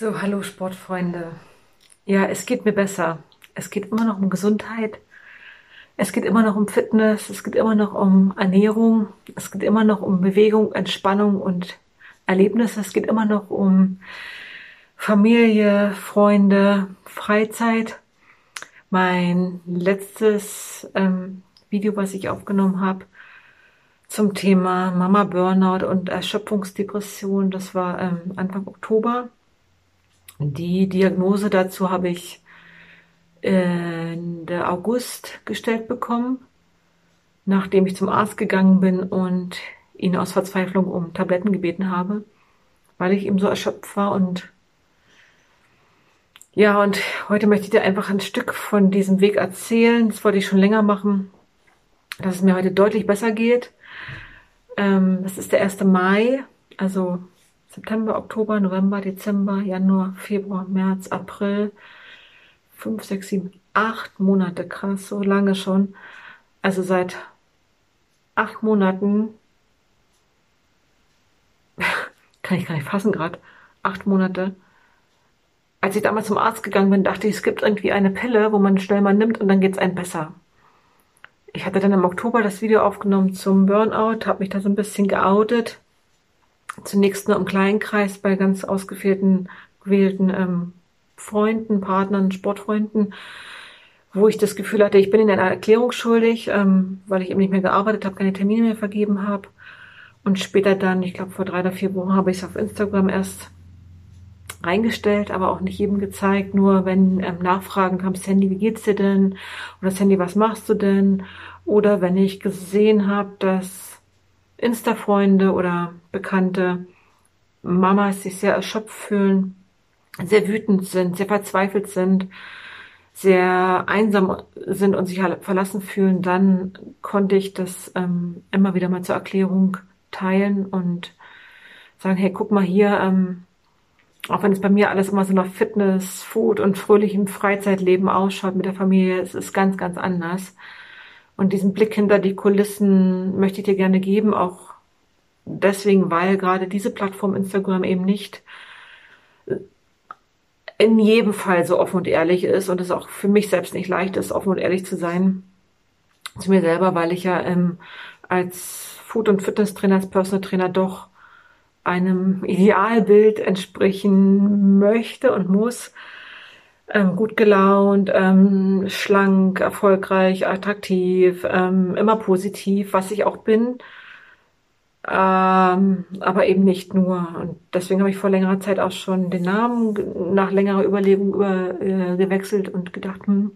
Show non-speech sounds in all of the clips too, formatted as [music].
So, hallo Sportfreunde. Ja, es geht mir besser. Es geht immer noch um Gesundheit. Es geht immer noch um Fitness. Es geht immer noch um Ernährung. Es geht immer noch um Bewegung, Entspannung und Erlebnisse. Es geht immer noch um Familie, Freunde, Freizeit. Mein letztes ähm, Video, was ich aufgenommen habe zum Thema Mama Burnout und Erschöpfungsdepression, das war ähm, Anfang Oktober. Die Diagnose dazu habe ich Ende August gestellt bekommen, nachdem ich zum Arzt gegangen bin und ihn aus Verzweiflung um Tabletten gebeten habe, weil ich eben so erschöpft war und ja, und heute möchte ich dir einfach ein Stück von diesem Weg erzählen. Das wollte ich schon länger machen, dass es mir heute deutlich besser geht. Ähm, das ist der 1. Mai, also September, Oktober, November, Dezember, Januar, Februar, März, April, fünf, sechs, sieben, acht Monate, krass, so lange schon. Also seit acht Monaten, [laughs] kann ich gar nicht fassen gerade, acht Monate. Als ich damals zum Arzt gegangen bin, dachte ich, es gibt irgendwie eine Pille, wo man schnell mal nimmt und dann geht's einem besser. Ich hatte dann im Oktober das Video aufgenommen zum Burnout, habe mich da so ein bisschen geoutet zunächst nur im kleinen Kreis bei ganz ausgewählten gewählten ähm, Freunden, Partnern, Sportfreunden, wo ich das Gefühl hatte, ich bin in einer Erklärung schuldig, ähm, weil ich eben nicht mehr gearbeitet habe, keine Termine mehr vergeben habe. Und später dann, ich glaube vor drei oder vier Wochen, habe ich es auf Instagram erst reingestellt, aber auch nicht jedem gezeigt. Nur wenn ähm, Nachfragen kam, Sandy, wie geht's dir denn? Oder Sandy, was machst du denn? Oder wenn ich gesehen habe, dass Insta-Freunde oder Bekannte, Mamas sich sehr erschöpft fühlen, sehr wütend sind, sehr verzweifelt sind, sehr einsam sind und sich verlassen fühlen, dann konnte ich das ähm, immer wieder mal zur Erklärung teilen und sagen, hey, guck mal hier, ähm, auch wenn es bei mir alles immer so nach Fitness, Food und fröhlichem Freizeitleben ausschaut mit der Familie, es ist ganz, ganz anders. Und diesen Blick hinter die Kulissen möchte ich dir gerne geben, auch deswegen, weil gerade diese Plattform Instagram eben nicht in jedem Fall so offen und ehrlich ist und es auch für mich selbst nicht leicht ist, offen und ehrlich zu sein zu mir selber, weil ich ja ähm, als Food- und Fitness-Trainer, als Personal Trainer doch einem Idealbild entsprechen möchte und muss, ähm, gut gelaunt, ähm, schlank, erfolgreich, attraktiv, ähm, immer positiv, was ich auch bin. Ähm, aber eben nicht nur. Und deswegen habe ich vor längerer Zeit auch schon den Namen nach längerer Überlegung über, äh, gewechselt und gedacht, hm,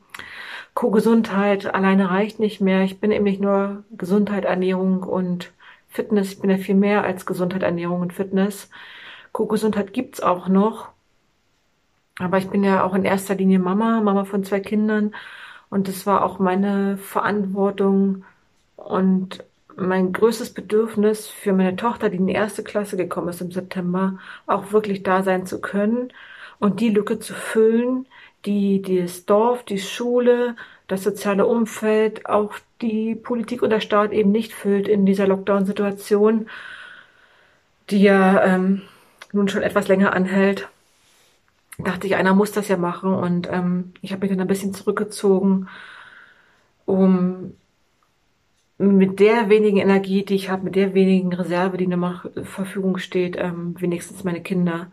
Co-Gesundheit alleine reicht nicht mehr. Ich bin eben nicht nur Gesundheit, Ernährung und Fitness. Ich bin ja viel mehr als Gesundheit, Ernährung und Fitness. Co-Gesundheit gibt's auch noch. Aber ich bin ja auch in erster Linie Mama, Mama von zwei Kindern. Und das war auch meine Verantwortung und mein größtes Bedürfnis für meine Tochter, die in die erste Klasse gekommen ist im September, auch wirklich da sein zu können und die Lücke zu füllen, die das Dorf, die Schule, das soziale Umfeld, auch die Politik und der Staat eben nicht füllt in dieser Lockdown-Situation, die ja ähm, nun schon etwas länger anhält dachte ich, einer muss das ja machen. Und ähm, ich habe mich dann ein bisschen zurückgezogen, um mit der wenigen Energie, die ich habe, mit der wenigen Reserve, die mir zur Verfügung steht, ähm, wenigstens meine Kinder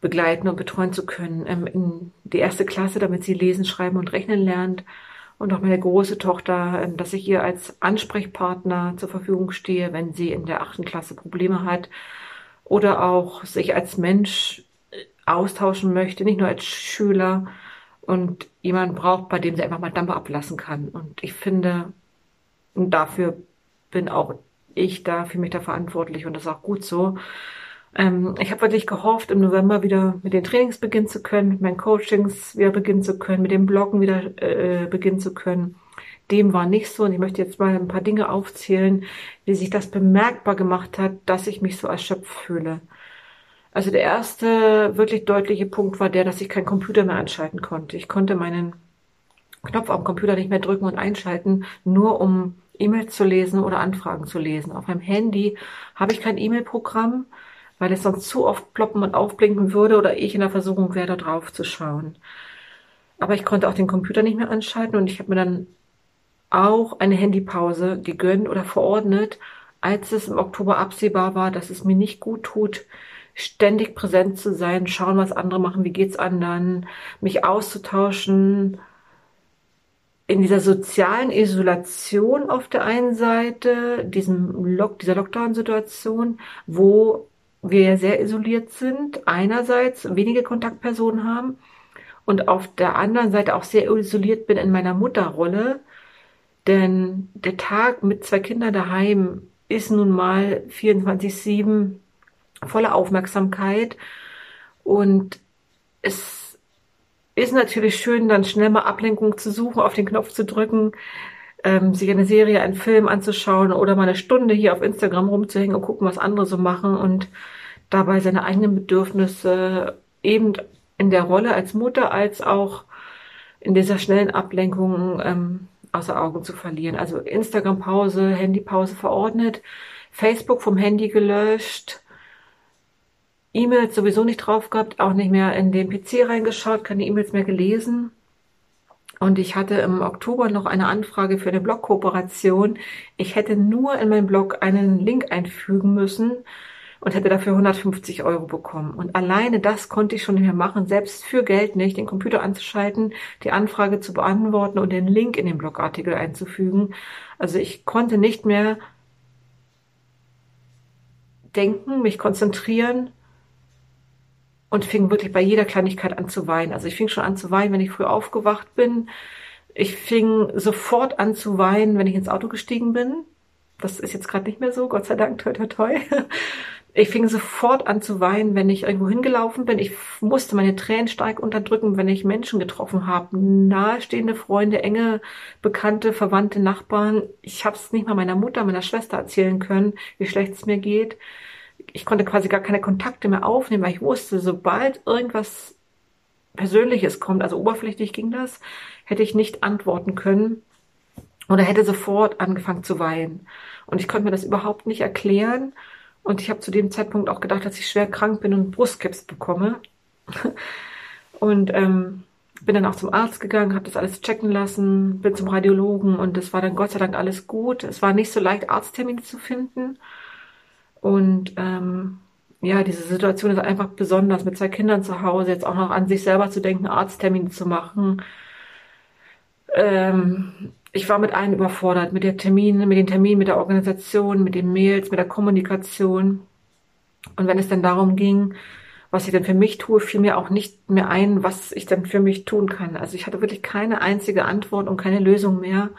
begleiten und betreuen zu können. Ähm, in die erste Klasse, damit sie lesen, schreiben und rechnen lernt. Und auch meine große Tochter, ähm, dass ich ihr als Ansprechpartner zur Verfügung stehe, wenn sie in der achten Klasse Probleme hat. Oder auch sich als Mensch austauschen möchte, nicht nur als Schüler und jemand braucht, bei dem sie einfach mal Dampf ablassen kann. Und ich finde, und dafür bin auch ich da, für mich da verantwortlich und das ist auch gut so. Ähm, ich habe wirklich gehofft, im November wieder mit den Trainings beginnen zu können, mit meinen Coachings wieder beginnen zu können, mit dem Bloggen wieder äh, beginnen zu können. Dem war nicht so und ich möchte jetzt mal ein paar Dinge aufzählen, wie sich das bemerkbar gemacht hat, dass ich mich so erschöpft fühle. Also der erste wirklich deutliche Punkt war der, dass ich keinen Computer mehr anschalten konnte. Ich konnte meinen Knopf am Computer nicht mehr drücken und einschalten, nur um E-Mails zu lesen oder Anfragen zu lesen. Auf meinem Handy habe ich kein E-Mail-Programm. weil es sonst zu oft ploppen und aufblinken würde oder ich in der Versuchung wäre, da drauf zu schauen. Aber ich konnte auch den Computer nicht mehr anschalten und ich habe mir dann auch eine Handypause gegönnt oder verordnet, als es im Oktober absehbar war, dass es mir nicht gut tut, ständig präsent zu sein, schauen, was andere machen, wie geht's anderen, mich auszutauschen, in dieser sozialen Isolation auf der einen Seite, diesem Lock, dieser Lockdown-Situation, wo wir sehr isoliert sind, einerseits wenige Kontaktpersonen haben und auf der anderen Seite auch sehr isoliert bin in meiner Mutterrolle, denn der Tag mit zwei Kindern daheim ist nun mal 24-7 voller Aufmerksamkeit. Und es ist natürlich schön, dann schnell mal Ablenkung zu suchen, auf den Knopf zu drücken, ähm, sich eine Serie, einen Film anzuschauen oder mal eine Stunde hier auf Instagram rumzuhängen und gucken, was andere so machen und dabei seine eigenen Bedürfnisse eben in der Rolle als Mutter als auch in dieser schnellen Ablenkung ähm, außer Augen zu verlieren. Also Instagram-Pause, Handy-Pause verordnet, Facebook vom Handy gelöscht, E-Mails sowieso nicht drauf gehabt, auch nicht mehr in den PC reingeschaut, keine E-Mails mehr gelesen. Und ich hatte im Oktober noch eine Anfrage für eine Blog-Kooperation. Ich hätte nur in meinen Blog einen Link einfügen müssen und hätte dafür 150 Euro bekommen. Und alleine das konnte ich schon nicht mehr machen, selbst für Geld nicht, den Computer anzuschalten, die Anfrage zu beantworten und den Link in den Blogartikel einzufügen. Also ich konnte nicht mehr denken, mich konzentrieren und fing wirklich bei jeder Kleinigkeit an zu weinen. Also ich fing schon an zu weinen, wenn ich früh aufgewacht bin. Ich fing sofort an zu weinen, wenn ich ins Auto gestiegen bin. Das ist jetzt gerade nicht mehr so, Gott sei Dank, toi toi toi. Ich fing sofort an zu weinen, wenn ich irgendwo hingelaufen bin. Ich musste meine Tränen stark unterdrücken, wenn ich Menschen getroffen habe. Nahestehende Freunde, enge Bekannte, Verwandte, Nachbarn. Ich habe es nicht mal meiner Mutter, meiner Schwester erzählen können, wie schlecht es mir geht. Ich konnte quasi gar keine Kontakte mehr aufnehmen, weil ich wusste, sobald irgendwas Persönliches kommt, also oberflächlich ging das, hätte ich nicht antworten können oder hätte sofort angefangen zu weinen. Und ich konnte mir das überhaupt nicht erklären und ich habe zu dem Zeitpunkt auch gedacht, dass ich schwer krank bin und Brustkrebs bekomme. [laughs] und ähm, bin dann auch zum Arzt gegangen, habe das alles checken lassen, bin zum Radiologen und es war dann Gott sei Dank alles gut. Es war nicht so leicht, Arzttermine zu finden. Und ähm, ja, diese Situation ist einfach besonders, mit zwei Kindern zu Hause jetzt auch noch an sich selber zu denken, Arzttermine zu machen. Ähm, ich war mit allen überfordert, mit der Terminen, mit den Terminen, mit der Organisation, mit den Mails, mit der Kommunikation. Und wenn es dann darum ging, was ich denn für mich tue, fiel mir auch nicht mehr ein, was ich dann für mich tun kann. Also ich hatte wirklich keine einzige Antwort und keine Lösung mehr.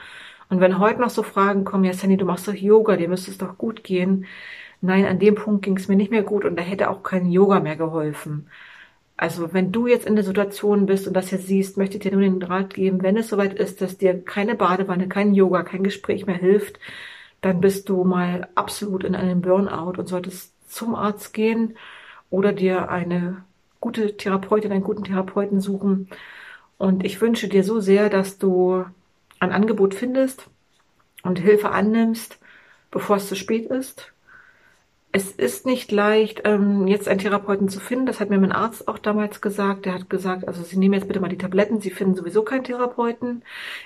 Und wenn heute noch so Fragen kommen, ja Sandy, du machst doch Yoga, dir müsste es doch gut gehen. Nein, an dem Punkt ging es mir nicht mehr gut und da hätte auch kein Yoga mehr geholfen. Also wenn du jetzt in der Situation bist und das jetzt siehst, möchte ich dir nur den Rat geben, wenn es soweit ist, dass dir keine Badewanne, kein Yoga, kein Gespräch mehr hilft, dann bist du mal absolut in einem Burnout und solltest zum Arzt gehen oder dir eine gute Therapeutin, einen guten Therapeuten suchen. Und ich wünsche dir so sehr, dass du ein Angebot findest und Hilfe annimmst, bevor es zu spät ist es ist nicht leicht, ähm, jetzt einen Therapeuten zu finden. Das hat mir mein Arzt auch damals gesagt. Der hat gesagt, also Sie nehmen jetzt bitte mal die Tabletten. Sie finden sowieso keinen Therapeuten.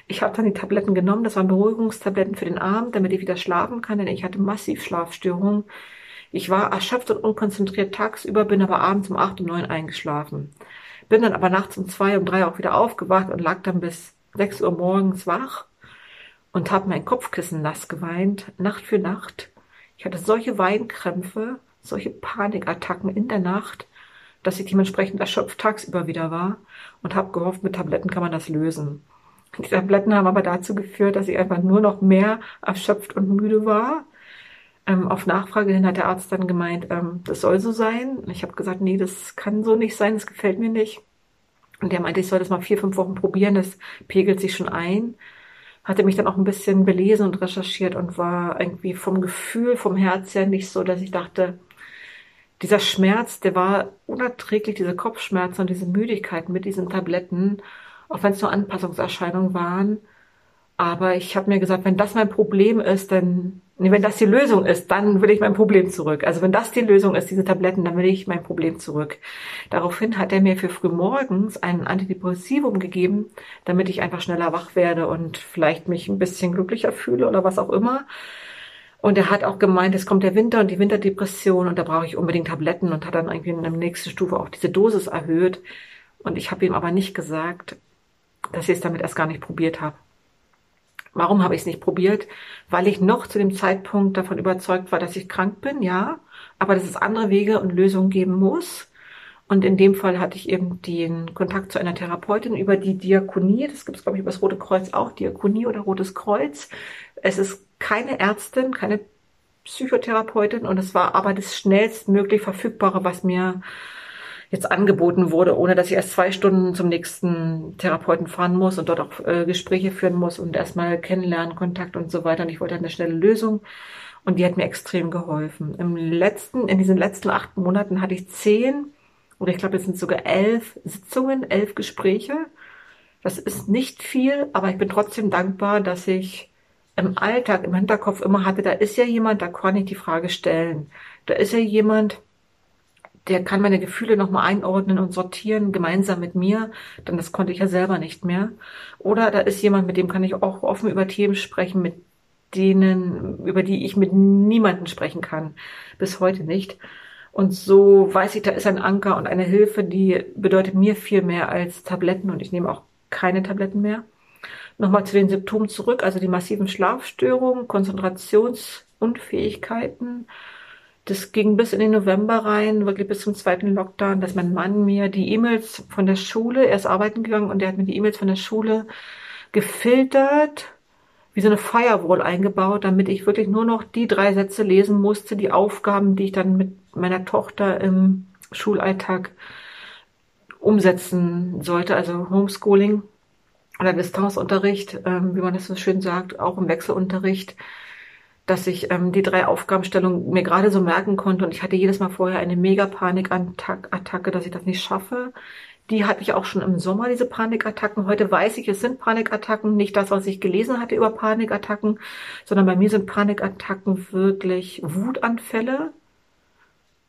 Ich habe dann die Tabletten genommen. Das waren Beruhigungstabletten für den Abend, damit ich wieder schlafen kann, denn ich hatte massiv Schlafstörungen. Ich war erschöpft und unkonzentriert tagsüber, bin aber abends um acht und neun eingeschlafen. Bin dann aber nachts um zwei, um drei auch wieder aufgewacht und lag dann bis sechs Uhr morgens wach und habe mein Kopfkissen nass geweint, Nacht für Nacht ich hatte solche Weinkrämpfe, solche Panikattacken in der Nacht, dass ich dementsprechend erschöpft tagsüber wieder war und habe gehofft, mit Tabletten kann man das lösen. Die Tabletten haben aber dazu geführt, dass ich einfach nur noch mehr erschöpft und müde war. Ähm, auf Nachfrage hin hat der Arzt dann gemeint, ähm, das soll so sein. Ich habe gesagt, nee, das kann so nicht sein, das gefällt mir nicht. Und der meinte, ich soll das mal vier, fünf Wochen probieren, das pegelt sich schon ein hatte mich dann auch ein bisschen belesen und recherchiert und war irgendwie vom Gefühl, vom Herz her nicht so, dass ich dachte, dieser Schmerz, der war unerträglich, diese Kopfschmerzen und diese Müdigkeit mit diesen Tabletten, auch wenn es nur Anpassungserscheinungen waren. Aber ich habe mir gesagt, wenn das mein Problem ist, dann wenn das die Lösung ist, dann will ich mein Problem zurück. Also wenn das die Lösung ist, diese Tabletten, dann will ich mein Problem zurück. Daraufhin hat er mir für frühmorgens ein Antidepressivum gegeben, damit ich einfach schneller wach werde und vielleicht mich ein bisschen glücklicher fühle oder was auch immer. Und er hat auch gemeint, es kommt der Winter und die Winterdepression und da brauche ich unbedingt Tabletten und hat dann irgendwie in der nächsten Stufe auch diese Dosis erhöht. Und ich habe ihm aber nicht gesagt, dass ich es damit erst gar nicht probiert habe. Warum habe ich es nicht probiert? Weil ich noch zu dem Zeitpunkt davon überzeugt war, dass ich krank bin, ja, aber dass es andere Wege und Lösungen geben muss. Und in dem Fall hatte ich eben den Kontakt zu einer Therapeutin über die Diakonie. Das gibt es, glaube ich, über das Rote Kreuz auch, Diakonie oder Rotes Kreuz. Es ist keine Ärztin, keine Psychotherapeutin und es war aber das schnellstmöglich verfügbare, was mir jetzt angeboten wurde, ohne dass ich erst zwei Stunden zum nächsten Therapeuten fahren muss und dort auch äh, Gespräche führen muss und erstmal kennenlernen, Kontakt und so weiter. Und ich wollte eine schnelle Lösung. Und die hat mir extrem geholfen. Im letzten, in diesen letzten acht Monaten hatte ich zehn oder ich glaube, es sind sogar elf Sitzungen, elf Gespräche. Das ist nicht viel, aber ich bin trotzdem dankbar, dass ich im Alltag, im Hinterkopf immer hatte, da ist ja jemand, da kann ich die Frage stellen. Da ist ja jemand, der kann meine Gefühle nochmal einordnen und sortieren, gemeinsam mit mir, denn das konnte ich ja selber nicht mehr. Oder da ist jemand, mit dem kann ich auch offen über Themen sprechen, mit denen, über die ich mit niemanden sprechen kann. Bis heute nicht. Und so weiß ich, da ist ein Anker und eine Hilfe, die bedeutet mir viel mehr als Tabletten und ich nehme auch keine Tabletten mehr. Nochmal zu den Symptomen zurück, also die massiven Schlafstörungen, Konzentrationsunfähigkeiten, das ging bis in den November rein, wirklich bis zum zweiten Lockdown, dass mein Mann mir die E-Mails von der Schule, er ist arbeiten gegangen und der hat mir die E-Mails von der Schule gefiltert, wie so eine Firewall eingebaut, damit ich wirklich nur noch die drei Sätze lesen musste, die Aufgaben, die ich dann mit meiner Tochter im Schulalltag umsetzen sollte, also Homeschooling oder Distanzunterricht, ähm, wie man das so schön sagt, auch im Wechselunterricht dass ich ähm, die drei Aufgabenstellungen mir gerade so merken konnte und ich hatte jedes Mal vorher eine mega Panikattacke, dass ich das nicht schaffe. Die hatte ich auch schon im Sommer, diese Panikattacken. Heute weiß ich, es sind Panikattacken, nicht das, was ich gelesen hatte über Panikattacken, sondern bei mir sind Panikattacken wirklich Wutanfälle,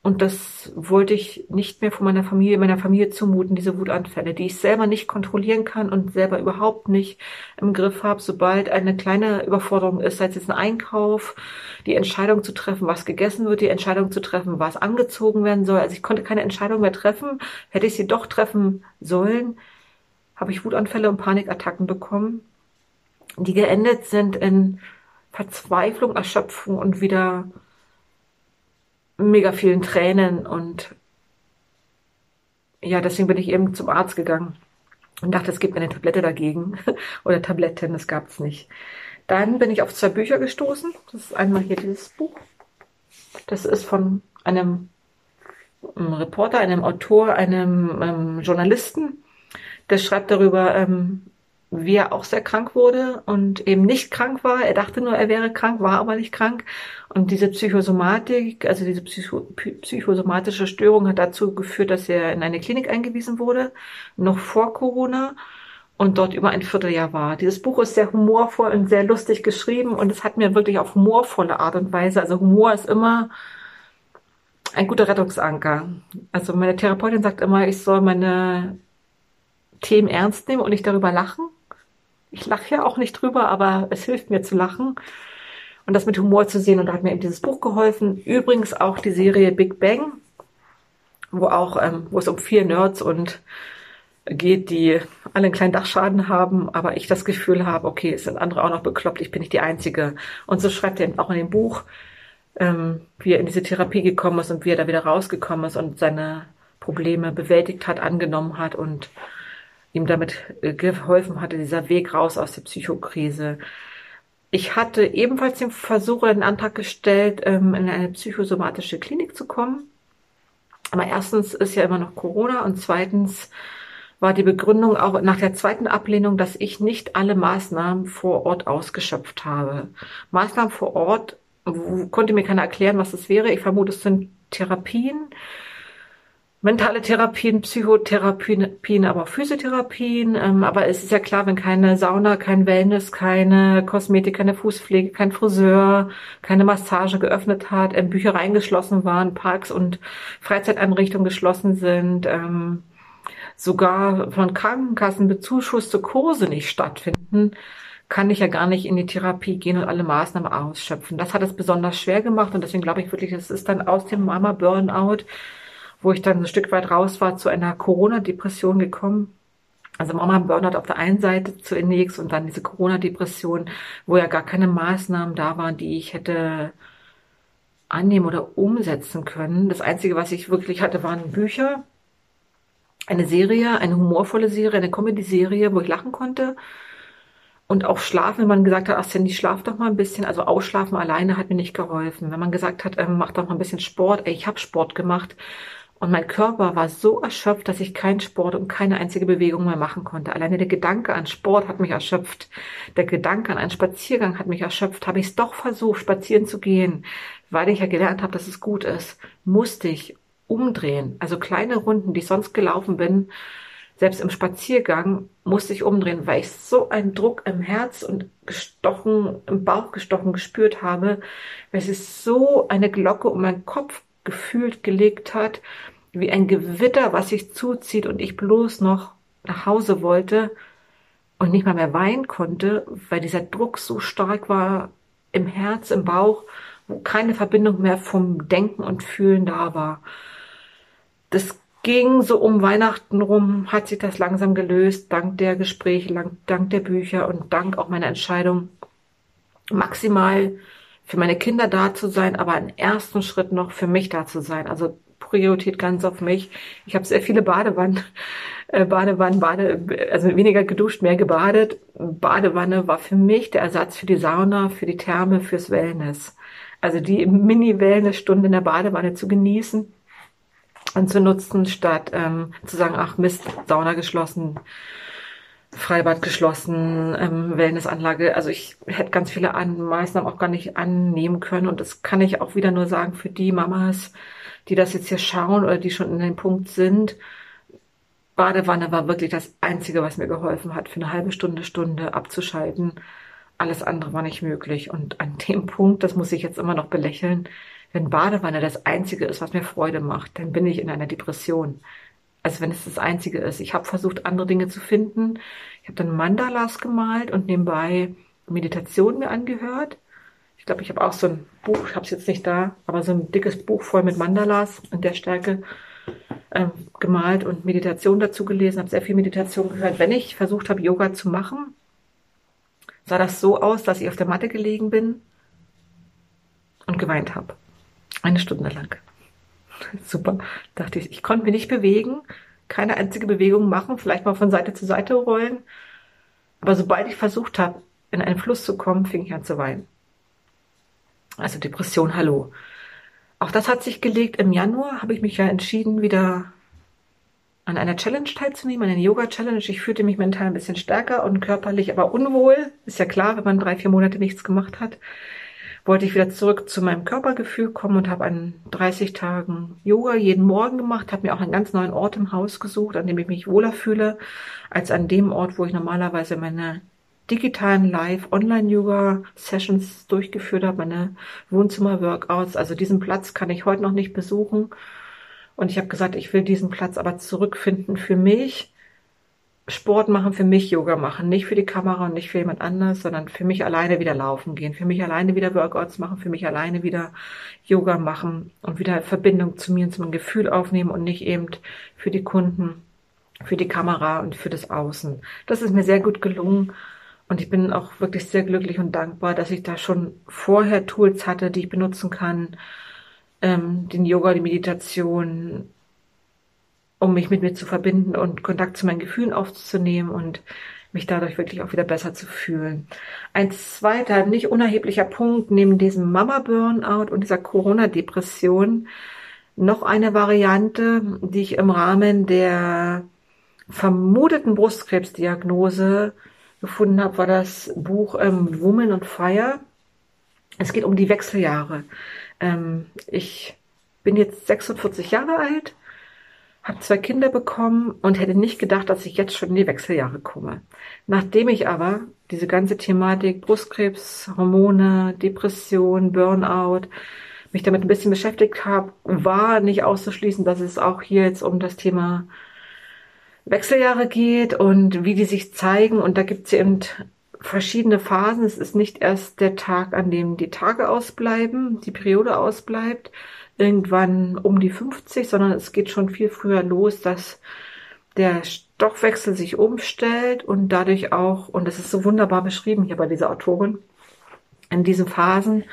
und das wollte ich nicht mehr von meiner Familie, meiner Familie zumuten, diese Wutanfälle, die ich selber nicht kontrollieren kann und selber überhaupt nicht im Griff habe. Sobald eine kleine Überforderung ist, sei es jetzt ein Einkauf, die Entscheidung zu treffen, was gegessen wird, die Entscheidung zu treffen, was angezogen werden soll. Also ich konnte keine Entscheidung mehr treffen. Hätte ich sie doch treffen sollen, habe ich Wutanfälle und Panikattacken bekommen, die geendet sind in Verzweiflung, Erschöpfung und wieder mega vielen Tränen und ja, deswegen bin ich eben zum Arzt gegangen und dachte, es gibt eine Tablette dagegen [laughs] oder Tabletten, das gab es nicht. Dann bin ich auf zwei Bücher gestoßen. Das ist einmal hier dieses Buch. Das ist von einem Reporter, einem Autor, einem ähm, Journalisten. Der schreibt darüber, ähm, wie er auch sehr krank wurde und eben nicht krank war. Er dachte nur, er wäre krank, war aber nicht krank. Und diese Psychosomatik, also diese Psycho psychosomatische Störung hat dazu geführt, dass er in eine Klinik eingewiesen wurde, noch vor Corona und dort über ein Vierteljahr war. Dieses Buch ist sehr humorvoll und sehr lustig geschrieben und es hat mir wirklich auf humorvolle Art und Weise, also Humor ist immer ein guter Rettungsanker. Also meine Therapeutin sagt immer, ich soll meine Themen ernst nehmen und nicht darüber lachen. Ich lache ja auch nicht drüber, aber es hilft mir zu lachen und das mit Humor zu sehen. Und da hat mir eben dieses Buch geholfen. Übrigens auch die Serie Big Bang, wo auch, ähm, wo es um vier Nerds und geht, die alle einen kleinen Dachschaden haben, aber ich das Gefühl habe, okay, es sind andere auch noch bekloppt, ich bin nicht die Einzige. Und so schreibt er eben auch in dem Buch, ähm, wie er in diese Therapie gekommen ist und wie er da wieder rausgekommen ist und seine Probleme bewältigt hat, angenommen hat und ihm damit äh, geholfen hatte, dieser Weg raus aus der Psychokrise. Ich hatte ebenfalls den Versuch oder den Antrag gestellt, ähm, in eine psychosomatische Klinik zu kommen. Aber erstens ist ja immer noch Corona und zweitens war die Begründung auch nach der zweiten Ablehnung, dass ich nicht alle Maßnahmen vor Ort ausgeschöpft habe. Maßnahmen vor Ort konnte mir keiner erklären, was das wäre. Ich vermute, es sind Therapien, mentale Therapien, Psychotherapien, aber auch Physiotherapien. Ähm, aber es ist ja klar, wenn keine Sauna, kein Wellness, keine Kosmetik, keine Fußpflege, kein Friseur, keine Massage geöffnet hat, ähm, Büchereien geschlossen waren, Parks und Freizeiteinrichtungen geschlossen sind, ähm, sogar von Krankenkassen bezuschusste Kurse nicht stattfinden, kann ich ja gar nicht in die Therapie gehen und alle Maßnahmen ausschöpfen. Das hat es besonders schwer gemacht und deswegen glaube ich wirklich, es ist dann aus dem Mama Burnout wo ich dann ein Stück weit raus war, zu einer Corona-Depression gekommen. Also Mama Burnout auf der einen Seite zunächst und dann diese Corona-Depression, wo ja gar keine Maßnahmen da waren, die ich hätte annehmen oder umsetzen können. Das Einzige, was ich wirklich hatte, waren Bücher, eine Serie, eine humorvolle Serie, eine Comedy-Serie, wo ich lachen konnte. Und auch schlafen, wenn man gesagt hat, ach Sandy, schlaf doch mal ein bisschen. Also ausschlafen alleine hat mir nicht geholfen. Wenn man gesagt hat, ähm, mach doch mal ein bisschen Sport. Ey, ich habe Sport gemacht. Und mein Körper war so erschöpft, dass ich keinen Sport und keine einzige Bewegung mehr machen konnte. Alleine der Gedanke an Sport hat mich erschöpft. Der Gedanke an einen Spaziergang hat mich erschöpft. Habe ich es doch versucht, spazieren zu gehen, weil ich ja gelernt habe, dass es gut ist, musste ich umdrehen. Also kleine Runden, die ich sonst gelaufen bin, selbst im Spaziergang musste ich umdrehen, weil ich so einen Druck im Herz und gestochen, im Bauch gestochen gespürt habe, weil es so eine Glocke um meinen Kopf gefühlt gelegt hat, wie ein Gewitter, was sich zuzieht und ich bloß noch nach Hause wollte und nicht mal mehr weinen konnte, weil dieser Druck so stark war im Herz, im Bauch, wo keine Verbindung mehr vom Denken und Fühlen da war. Das ging so um Weihnachten rum, hat sich das langsam gelöst, dank der Gespräche, dank der Bücher und dank auch meiner Entscheidung, maximal für meine Kinder da zu sein, aber einen ersten Schritt noch für mich da zu sein. Also Priorität ganz auf mich. Ich habe sehr viele Badewannen, [laughs] äh, Badewannen, Bade, also weniger geduscht, mehr gebadet. Badewanne war für mich der Ersatz für die Sauna, für die Therme, fürs Wellness. Also die Mini-Wellness-Stunde in der Badewanne zu genießen und zu nutzen, statt ähm, zu sagen, ach Mist, Sauna geschlossen, Freibad geschlossen, ähm, Wellnessanlage. Also ich hätte ganz viele an Maßnahmen auch gar nicht annehmen können. Und das kann ich auch wieder nur sagen für die Mamas, die das jetzt hier schauen oder die schon in dem Punkt sind. Badewanne war wirklich das Einzige, was mir geholfen hat, für eine halbe Stunde, Stunde abzuschalten. Alles andere war nicht möglich. Und an [laughs] dem Punkt, das muss ich jetzt immer noch belächeln, wenn Badewanne das Einzige ist, was mir Freude macht, dann bin ich in einer Depression also wenn es das Einzige ist. Ich habe versucht, andere Dinge zu finden. Ich habe dann Mandalas gemalt und nebenbei Meditation mir angehört. Ich glaube, ich habe auch so ein Buch, ich habe es jetzt nicht da, aber so ein dickes Buch voll mit Mandalas in der Stärke ähm, gemalt und Meditation dazu gelesen, habe sehr viel Meditation gehört. Wenn ich versucht habe, Yoga zu machen, sah das so aus, dass ich auf der Matte gelegen bin und geweint habe. Eine Stunde lang. [laughs] Super. Dachte ich, ich konnte mich nicht bewegen, keine einzige Bewegung machen, vielleicht mal von Seite zu Seite rollen. Aber sobald ich versucht habe, in einen Fluss zu kommen, fing ich an zu weinen. Also Depression, hallo. Auch das hat sich gelegt. Im Januar habe ich mich ja entschieden, wieder an einer Challenge teilzunehmen, an einer Yoga-Challenge. Ich fühlte mich mental ein bisschen stärker und körperlich aber unwohl. Ist ja klar, wenn man drei, vier Monate nichts gemacht hat wollte ich wieder zurück zu meinem Körpergefühl kommen und habe an 30 Tagen Yoga jeden Morgen gemacht, habe mir auch einen ganz neuen Ort im Haus gesucht, an dem ich mich wohler fühle, als an dem Ort, wo ich normalerweise meine digitalen Live-Online-Yoga-Sessions durchgeführt habe, meine Wohnzimmer-Workouts. Also diesen Platz kann ich heute noch nicht besuchen. Und ich habe gesagt, ich will diesen Platz aber zurückfinden für mich Sport machen, für mich Yoga machen, nicht für die Kamera und nicht für jemand anders, sondern für mich alleine wieder laufen gehen, für mich alleine wieder Workouts machen, für mich alleine wieder Yoga machen und wieder Verbindung zu mir und zu meinem Gefühl aufnehmen und nicht eben für die Kunden, für die Kamera und für das Außen. Das ist mir sehr gut gelungen und ich bin auch wirklich sehr glücklich und dankbar, dass ich da schon vorher Tools hatte, die ich benutzen kann, ähm, den Yoga, die Meditation, um mich mit mir zu verbinden und Kontakt zu meinen Gefühlen aufzunehmen und mich dadurch wirklich auch wieder besser zu fühlen. Ein zweiter, nicht unerheblicher Punkt neben diesem Mama-Burnout und dieser Corona-Depression, noch eine Variante, die ich im Rahmen der vermuteten Brustkrebsdiagnose gefunden habe, war das Buch ähm, Woman on Fire. Es geht um die Wechseljahre. Ähm, ich bin jetzt 46 Jahre alt habe zwei Kinder bekommen und hätte nicht gedacht, dass ich jetzt schon in die Wechseljahre komme. Nachdem ich aber diese ganze Thematik Brustkrebs, Hormone, Depression, Burnout, mich damit ein bisschen beschäftigt habe, war nicht auszuschließen, dass es auch hier jetzt um das Thema Wechseljahre geht und wie die sich zeigen. Und da gibt es eben verschiedene Phasen. Es ist nicht erst der Tag, an dem die Tage ausbleiben, die Periode ausbleibt, irgendwann um die 50, sondern es geht schon viel früher los, dass der Stoffwechsel sich umstellt und dadurch auch, und das ist so wunderbar beschrieben hier bei dieser Autorin, in diesen Phasen,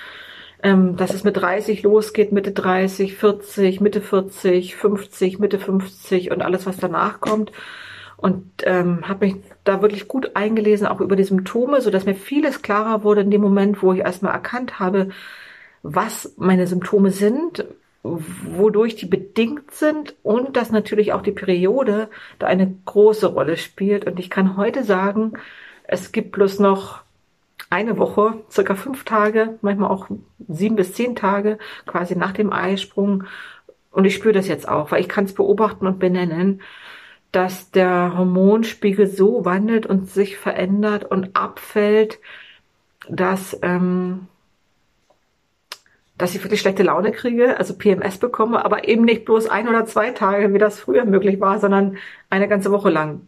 ähm, dass es mit 30 losgeht, Mitte 30, 40, Mitte 40, 50, Mitte 50 und alles, was danach kommt. Und ähm, habe mich da wirklich gut eingelesen, auch über die Symptome, so dass mir vieles klarer wurde in dem Moment, wo ich erstmal erkannt habe, was meine Symptome sind, wodurch die bedingt sind und dass natürlich auch die Periode da eine große Rolle spielt. Und ich kann heute sagen, es gibt bloß noch eine Woche, circa fünf Tage, manchmal auch sieben bis zehn Tage quasi nach dem Eisprung. Und ich spüre das jetzt auch, weil ich kann es beobachten und benennen, dass der Hormonspiegel so wandelt und sich verändert und abfällt, dass ähm, dass ich wirklich schlechte Laune kriege, also PMS bekomme, aber eben nicht bloß ein oder zwei Tage, wie das früher möglich war, sondern eine ganze Woche lang.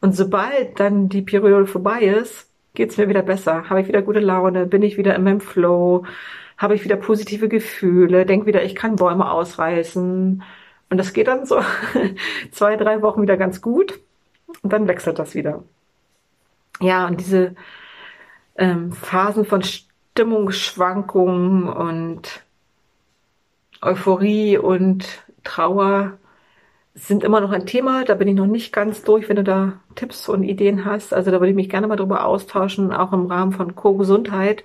Und sobald dann die Periode vorbei ist, geht's mir wieder besser, habe ich wieder gute Laune, bin ich wieder in meinem Flow, habe ich wieder positive Gefühle, denke wieder, ich kann Bäume ausreißen. Und das geht dann so [laughs] zwei, drei Wochen wieder ganz gut. Und dann wechselt das wieder. Ja, und diese ähm, Phasen von Stimmungsschwankungen und Euphorie und Trauer sind immer noch ein Thema. Da bin ich noch nicht ganz durch, wenn du da Tipps und Ideen hast. Also da würde ich mich gerne mal drüber austauschen, auch im Rahmen von Co-Gesundheit,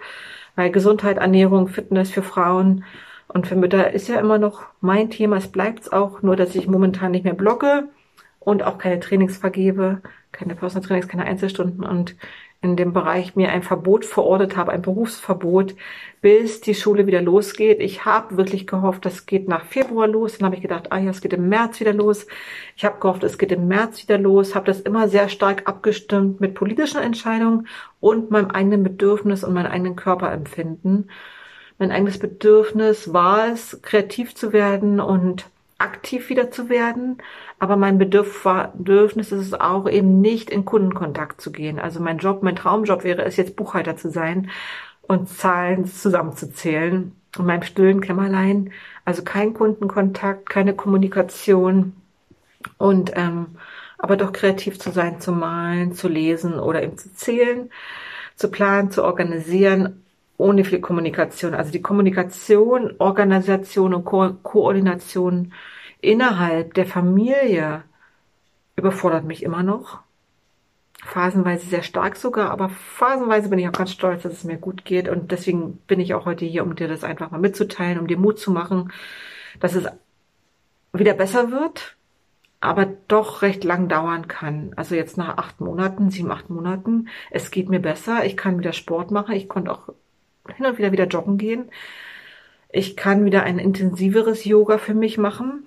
weil Gesundheit, Ernährung, Fitness für Frauen und für Mütter ist ja immer noch mein Thema. Es bleibt auch, nur dass ich momentan nicht mehr blogge und auch keine Trainings vergebe, keine Personal Trainings, keine Einzelstunden und in dem Bereich mir ein Verbot verordnet habe, ein Berufsverbot, bis die Schule wieder losgeht. Ich habe wirklich gehofft, das geht nach Februar los. Dann habe ich gedacht, ah ja, es geht im März wieder los. Ich habe gehofft, es geht im März wieder los. Habe das immer sehr stark abgestimmt mit politischen Entscheidungen und meinem eigenen Bedürfnis und meinem eigenen Körperempfinden. Mein eigenes Bedürfnis war es, kreativ zu werden und aktiv wieder zu werden. Aber mein Bedürfnis ist es auch eben nicht in Kundenkontakt zu gehen. Also mein Job, mein Traumjob wäre es jetzt Buchhalter zu sein und Zahlen zusammenzuzählen in meinem stillen Kämmerlein. Also kein Kundenkontakt, keine Kommunikation und ähm, aber doch kreativ zu sein, zu malen, zu lesen oder eben zu zählen, zu planen, zu organisieren, ohne viel Kommunikation. Also die Kommunikation, Organisation und Ko Koordination innerhalb der Familie überfordert mich immer noch. Phasenweise sehr stark sogar, aber phasenweise bin ich auch ganz stolz, dass es mir gut geht. Und deswegen bin ich auch heute hier, um dir das einfach mal mitzuteilen, um dir Mut zu machen, dass es wieder besser wird, aber doch recht lang dauern kann. Also jetzt nach acht Monaten, sieben, acht Monaten, es geht mir besser. Ich kann wieder Sport machen. Ich konnte auch hin und wieder wieder joggen gehen. Ich kann wieder ein intensiveres Yoga für mich machen.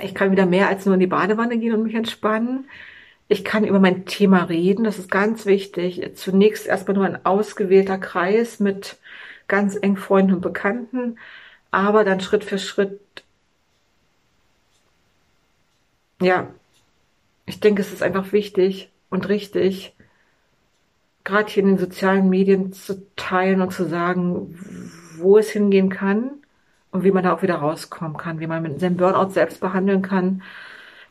Ich kann wieder mehr als nur in die Badewanne gehen und mich entspannen. Ich kann über mein Thema reden, das ist ganz wichtig. Zunächst erstmal nur ein ausgewählter Kreis mit ganz eng Freunden und Bekannten, aber dann Schritt für Schritt, ja, ich denke, es ist einfach wichtig und richtig, gerade hier in den sozialen Medien zu teilen und zu sagen, wo es hingehen kann und wie man da auch wieder rauskommen kann, wie man mit seinem Burnout selbst behandeln kann,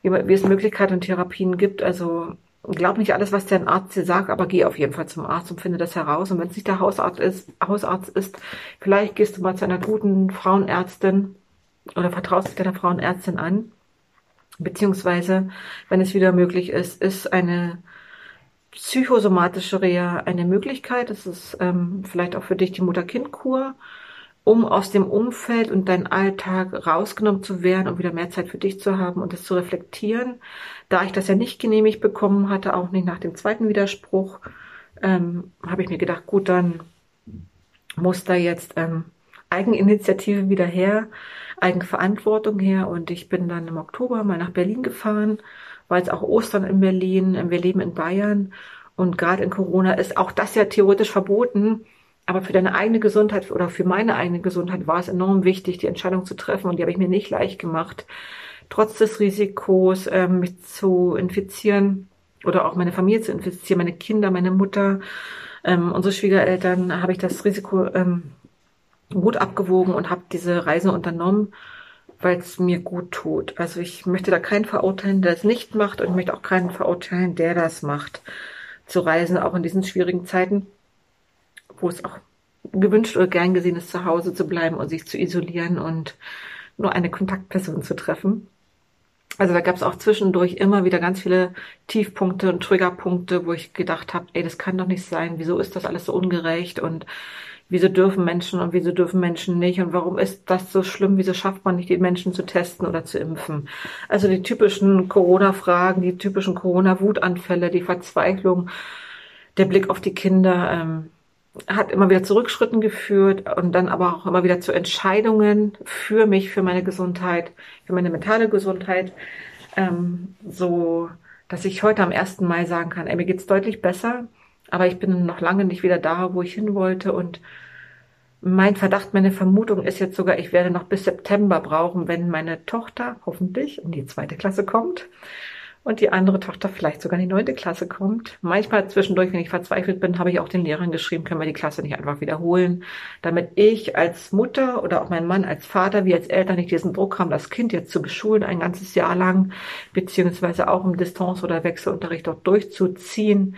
wie, man, wie es Möglichkeiten und Therapien gibt. Also glaub nicht alles, was der Arzt dir sagt, aber geh auf jeden Fall zum Arzt und finde das heraus. Und wenn es nicht der Hausarzt ist, Hausarzt ist, vielleicht gehst du mal zu einer guten Frauenärztin oder vertraust dich deiner Frauenärztin an. Beziehungsweise, wenn es wieder möglich ist, ist eine psychosomatische Reha eine Möglichkeit. Das ist ähm, vielleicht auch für dich die Mutter-Kind-Kur um aus dem Umfeld und deinen Alltag rausgenommen zu werden und wieder mehr Zeit für dich zu haben und es zu reflektieren. Da ich das ja nicht genehmigt bekommen hatte, auch nicht nach dem zweiten Widerspruch, ähm, habe ich mir gedacht, gut, dann muss da jetzt ähm, Eigeninitiative wieder her, Eigenverantwortung her und ich bin dann im Oktober mal nach Berlin gefahren, war jetzt auch Ostern in Berlin, wir leben in Bayern und gerade in Corona ist auch das ja theoretisch verboten, aber für deine eigene Gesundheit oder für meine eigene Gesundheit war es enorm wichtig, die Entscheidung zu treffen und die habe ich mir nicht leicht gemacht, trotz des Risikos, ähm, mich zu infizieren oder auch meine Familie zu infizieren, meine Kinder, meine Mutter, ähm, unsere Schwiegereltern, habe ich das Risiko ähm, gut abgewogen und habe diese Reise unternommen, weil es mir gut tut. Also ich möchte da keinen verurteilen, der es nicht macht und ich möchte auch keinen verurteilen, der das macht. Zu reisen, auch in diesen schwierigen Zeiten, wo es auch gewünscht oder gern gesehen ist, zu Hause zu bleiben und sich zu isolieren und nur eine Kontaktperson zu treffen. Also da gab es auch zwischendurch immer wieder ganz viele Tiefpunkte und Triggerpunkte, wo ich gedacht habe, ey, das kann doch nicht sein, wieso ist das alles so ungerecht? Und wieso dürfen Menschen und wieso dürfen Menschen nicht? Und warum ist das so schlimm, wieso schafft man nicht, die Menschen zu testen oder zu impfen. Also die typischen Corona-Fragen, die typischen Corona-Wutanfälle, die Verzweiflung, der Blick auf die Kinder ähm, hat immer wieder zu Rückschritten geführt und dann aber auch immer wieder zu Entscheidungen für mich, für meine Gesundheit, für meine mentale Gesundheit, ähm, so dass ich heute am 1. Mai sagen kann, ey, mir geht's deutlich besser aber ich bin noch lange nicht wieder da, wo ich hin wollte. Und mein Verdacht, meine Vermutung ist jetzt sogar, ich werde noch bis September brauchen, wenn meine Tochter hoffentlich in die zweite Klasse kommt und die andere Tochter vielleicht sogar in die neunte Klasse kommt. Manchmal zwischendurch, wenn ich verzweifelt bin, habe ich auch den Lehrern geschrieben, können wir die Klasse nicht einfach wiederholen, damit ich als Mutter oder auch mein Mann als Vater, wie als Eltern nicht diesen Druck haben, das Kind jetzt zu beschulen ein ganzes Jahr lang, beziehungsweise auch im Distanz- oder Wechselunterricht dort durchzuziehen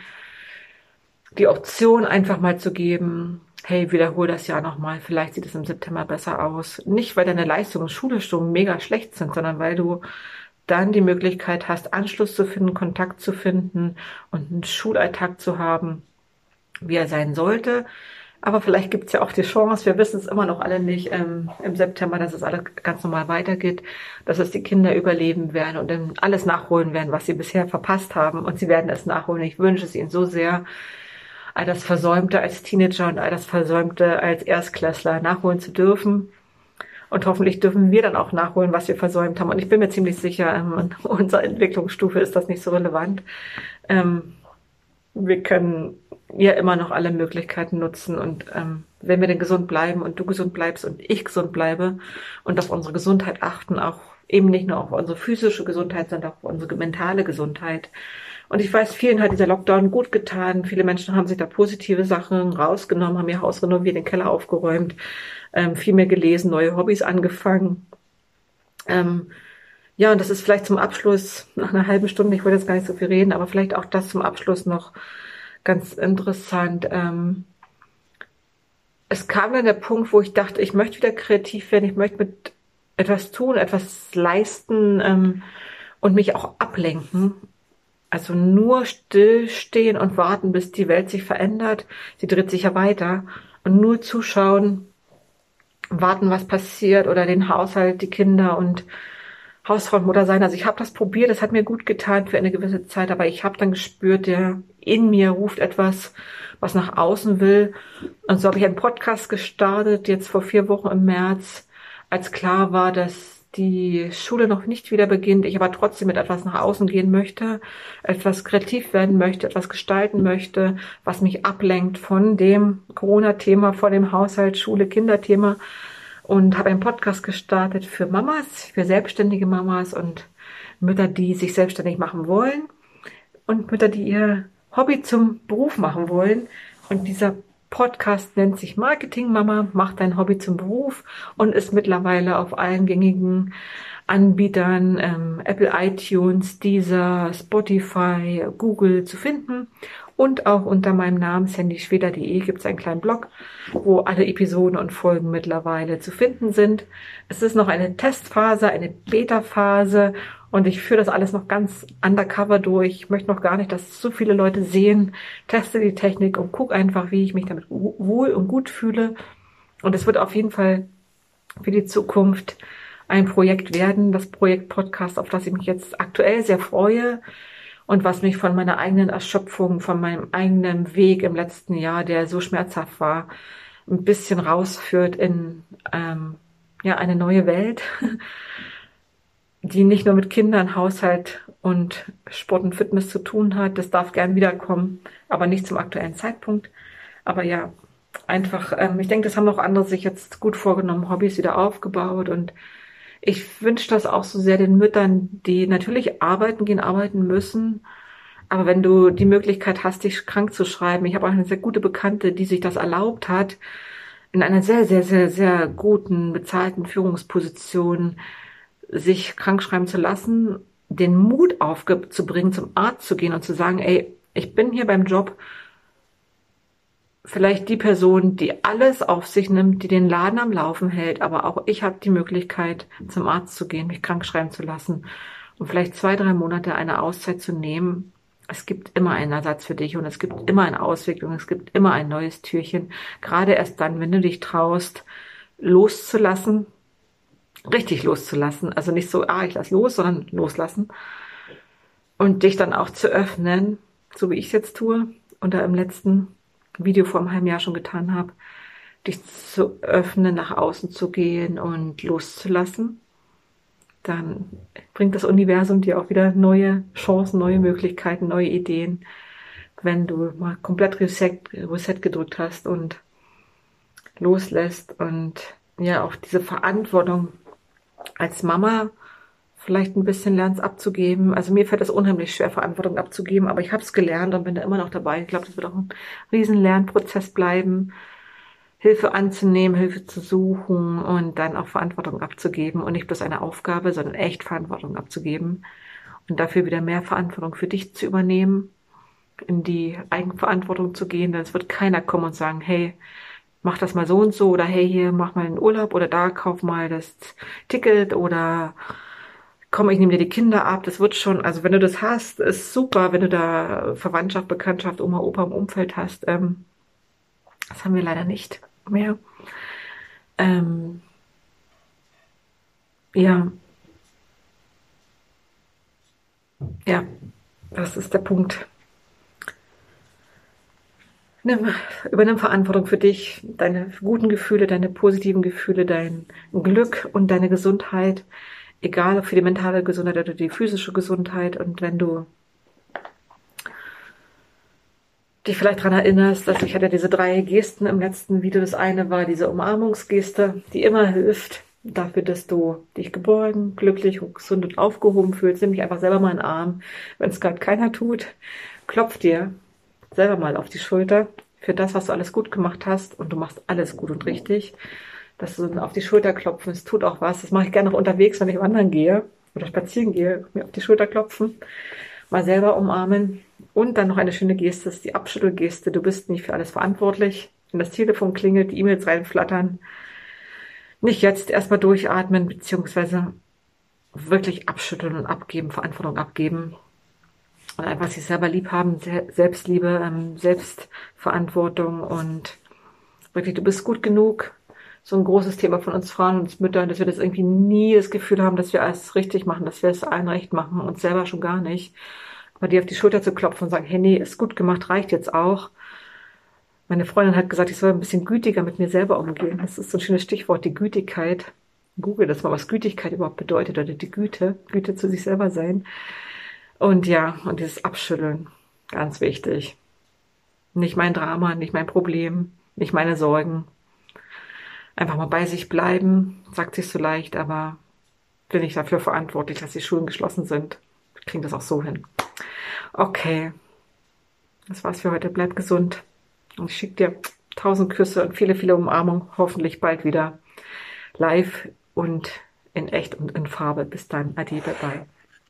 die Option einfach mal zu geben, hey, wiederhol das Jahr nochmal, vielleicht sieht es im September besser aus. Nicht, weil deine Leistungen schulisch so mega schlecht sind, sondern weil du dann die Möglichkeit hast, Anschluss zu finden, Kontakt zu finden und einen Schulalltag zu haben, wie er sein sollte. Aber vielleicht gibt es ja auch die Chance, wir wissen es immer noch alle nicht, ähm, im September, dass es alles ganz normal weitergeht, dass es die Kinder überleben werden und dann alles nachholen werden, was sie bisher verpasst haben. Und sie werden es nachholen. Ich wünsche es ihnen so sehr all das Versäumte als Teenager und all das Versäumte als Erstklässler nachholen zu dürfen. Und hoffentlich dürfen wir dann auch nachholen, was wir versäumt haben. Und ich bin mir ziemlich sicher, ähm, unserer Entwicklungsstufe ist das nicht so relevant. Ähm, wir können ja immer noch alle Möglichkeiten nutzen. Und ähm, wenn wir denn gesund bleiben und du gesund bleibst und ich gesund bleibe und auf unsere Gesundheit achten, auch eben nicht nur auf unsere physische Gesundheit, sondern auch auf unsere mentale Gesundheit, und ich weiß, vielen hat dieser Lockdown gut getan. Viele Menschen haben sich da positive Sachen rausgenommen, haben ihr Haus renoviert, den Keller aufgeräumt, ähm, viel mehr gelesen, neue Hobbys angefangen. Ähm, ja, und das ist vielleicht zum Abschluss, nach einer halben Stunde, ich wollte jetzt gar nicht so viel reden, aber vielleicht auch das zum Abschluss noch ganz interessant. Ähm, es kam dann der Punkt, wo ich dachte, ich möchte wieder kreativ werden, ich möchte mit etwas tun, etwas leisten ähm, und mich auch ablenken. Also nur stillstehen und warten, bis die Welt sich verändert. Sie dreht sich ja weiter. Und nur zuschauen, warten, was passiert oder den Haushalt, die Kinder und Hausfrau und Mutter sein. Also ich habe das probiert, das hat mir gut getan für eine gewisse Zeit, aber ich habe dann gespürt, der in mir ruft etwas, was nach außen will. Und so habe ich einen Podcast gestartet, jetzt vor vier Wochen im März, als klar war, dass die Schule noch nicht wieder beginnt, ich aber trotzdem mit etwas nach außen gehen möchte, etwas kreativ werden möchte, etwas gestalten möchte, was mich ablenkt von dem Corona-Thema, von dem Haushalt, Schule, Kinderthema und habe einen Podcast gestartet für Mamas, für selbstständige Mamas und Mütter, die sich selbstständig machen wollen und Mütter, die ihr Hobby zum Beruf machen wollen. Und dieser Podcast nennt sich Marketing Mama, macht dein Hobby zum Beruf und ist mittlerweile auf allen gängigen Anbietern, ähm, Apple iTunes, Deezer, Spotify, Google zu finden. Und auch unter meinem Namen sandyschweder.de gibt es einen kleinen Blog, wo alle Episoden und Folgen mittlerweile zu finden sind. Es ist noch eine Testphase, eine Beta-Phase und ich führe das alles noch ganz undercover durch. Ich möchte noch gar nicht, dass so viele Leute sehen, teste die Technik und guck einfach, wie ich mich damit wohl und gut fühle. Und es wird auf jeden Fall für die Zukunft ein Projekt werden, das Projekt Podcast, auf das ich mich jetzt aktuell sehr freue und was mich von meiner eigenen Erschöpfung, von meinem eigenen Weg im letzten Jahr, der so schmerzhaft war, ein bisschen rausführt in ähm, ja eine neue Welt, [laughs] die nicht nur mit Kindern, Haushalt und Sport und Fitness zu tun hat. Das darf gern wiederkommen, aber nicht zum aktuellen Zeitpunkt. Aber ja, einfach, ähm, ich denke, das haben auch andere sich jetzt gut vorgenommen, Hobbys wieder aufgebaut und ich wünsche das auch so sehr den Müttern, die natürlich arbeiten gehen, arbeiten müssen. Aber wenn du die Möglichkeit hast, dich krank zu schreiben, ich habe auch eine sehr gute Bekannte, die sich das erlaubt hat, in einer sehr, sehr, sehr, sehr guten, bezahlten Führungsposition sich krank schreiben zu lassen, den Mut aufzubringen, zum Arzt zu gehen und zu sagen, ey, ich bin hier beim Job vielleicht die Person, die alles auf sich nimmt, die den Laden am Laufen hält, aber auch ich habe die Möglichkeit, zum Arzt zu gehen, mich krank schreiben zu lassen und vielleicht zwei, drei Monate eine Auszeit zu nehmen. Es gibt immer einen Ersatz für dich und es gibt immer eine Auswicklung, es gibt immer ein neues Türchen. Gerade erst dann, wenn du dich traust, loszulassen, richtig loszulassen. Also nicht so, ah, ich lass los, sondern loslassen. Und dich dann auch zu öffnen, so wie ich es jetzt tue, und da im letzten Video vor einem halben Jahr schon getan habe, dich zu öffnen, nach außen zu gehen und loszulassen, dann bringt das Universum dir auch wieder neue Chancen, neue Möglichkeiten, neue Ideen, wenn du mal komplett Reset, Reset gedrückt hast und loslässt und ja auch diese Verantwortung als Mama vielleicht ein bisschen lernst abzugeben. Also mir fällt es unheimlich schwer, Verantwortung abzugeben, aber ich habe es gelernt und bin da immer noch dabei. Ich glaube, das wird auch ein riesen Lernprozess bleiben, Hilfe anzunehmen, Hilfe zu suchen und dann auch Verantwortung abzugeben und nicht bloß eine Aufgabe, sondern echt Verantwortung abzugeben und dafür wieder mehr Verantwortung für dich zu übernehmen, in die Eigenverantwortung zu gehen, denn es wird keiner kommen und sagen, hey, mach das mal so und so oder hey, hier, mach mal einen Urlaub oder da, kauf mal das Ticket oder komm, ich nehme dir die Kinder ab, das wird schon, also wenn du das hast, ist super, wenn du da Verwandtschaft, Bekanntschaft, Oma, Opa im Umfeld hast. Ähm, das haben wir leider nicht mehr. Ähm, ja. Ja, das ist der Punkt. Nimm, übernimm Verantwortung für dich, deine guten Gefühle, deine positiven Gefühle, dein Glück und deine Gesundheit egal ob für die mentale Gesundheit oder die physische Gesundheit. Und wenn du dich vielleicht daran erinnerst, dass ich hatte diese drei Gesten im letzten Video. Das eine war diese Umarmungsgeste, die immer hilft dafür, dass du dich geborgen, glücklich und gesund und aufgehoben fühlst. Nimm dich einfach selber mal in den Arm. Wenn es gerade keiner tut, klopf dir selber mal auf die Schulter für das, was du alles gut gemacht hast und du machst alles gut und richtig dass du auf die Schulter klopfen, es tut auch was. Das mache ich gerne noch unterwegs, wenn ich wandern gehe oder spazieren gehe, mir auf die Schulter klopfen, mal selber umarmen und dann noch eine schöne Geste, ist die Abschüttelgeste. Du bist nicht für alles verantwortlich. Wenn das Telefon klingelt, die E-Mails reinflattern, nicht jetzt erstmal durchatmen, beziehungsweise wirklich abschütteln und abgeben, Verantwortung abgeben einfach sich selber lieb haben, Selbstliebe, ähm, Selbstverantwortung und wirklich, du bist gut genug, so ein großes Thema von uns Frauen und Müttern, dass wir das irgendwie nie das Gefühl haben, dass wir alles richtig machen, dass wir es allen recht machen, uns selber schon gar nicht. Aber die auf die Schulter zu klopfen und sagen, hey, nee, ist gut gemacht, reicht jetzt auch. Meine Freundin hat gesagt, ich soll ein bisschen gütiger mit mir selber umgehen. Das ist so ein schönes Stichwort, die Gütigkeit. Google das mal, was Gütigkeit überhaupt bedeutet oder die Güte, Güte zu sich selber sein. Und ja, und dieses Abschütteln, ganz wichtig. Nicht mein Drama, nicht mein Problem, nicht meine Sorgen, einfach mal bei sich bleiben, sagt sich so leicht, aber bin ich dafür verantwortlich, dass die Schulen geschlossen sind. Wir kriegen das auch so hin. Okay. Das war's für heute. Bleib gesund. Und ich schicke dir tausend Küsse und viele, viele Umarmungen. Hoffentlich bald wieder live und in echt und in Farbe. Bis dann. Ade, bye bye.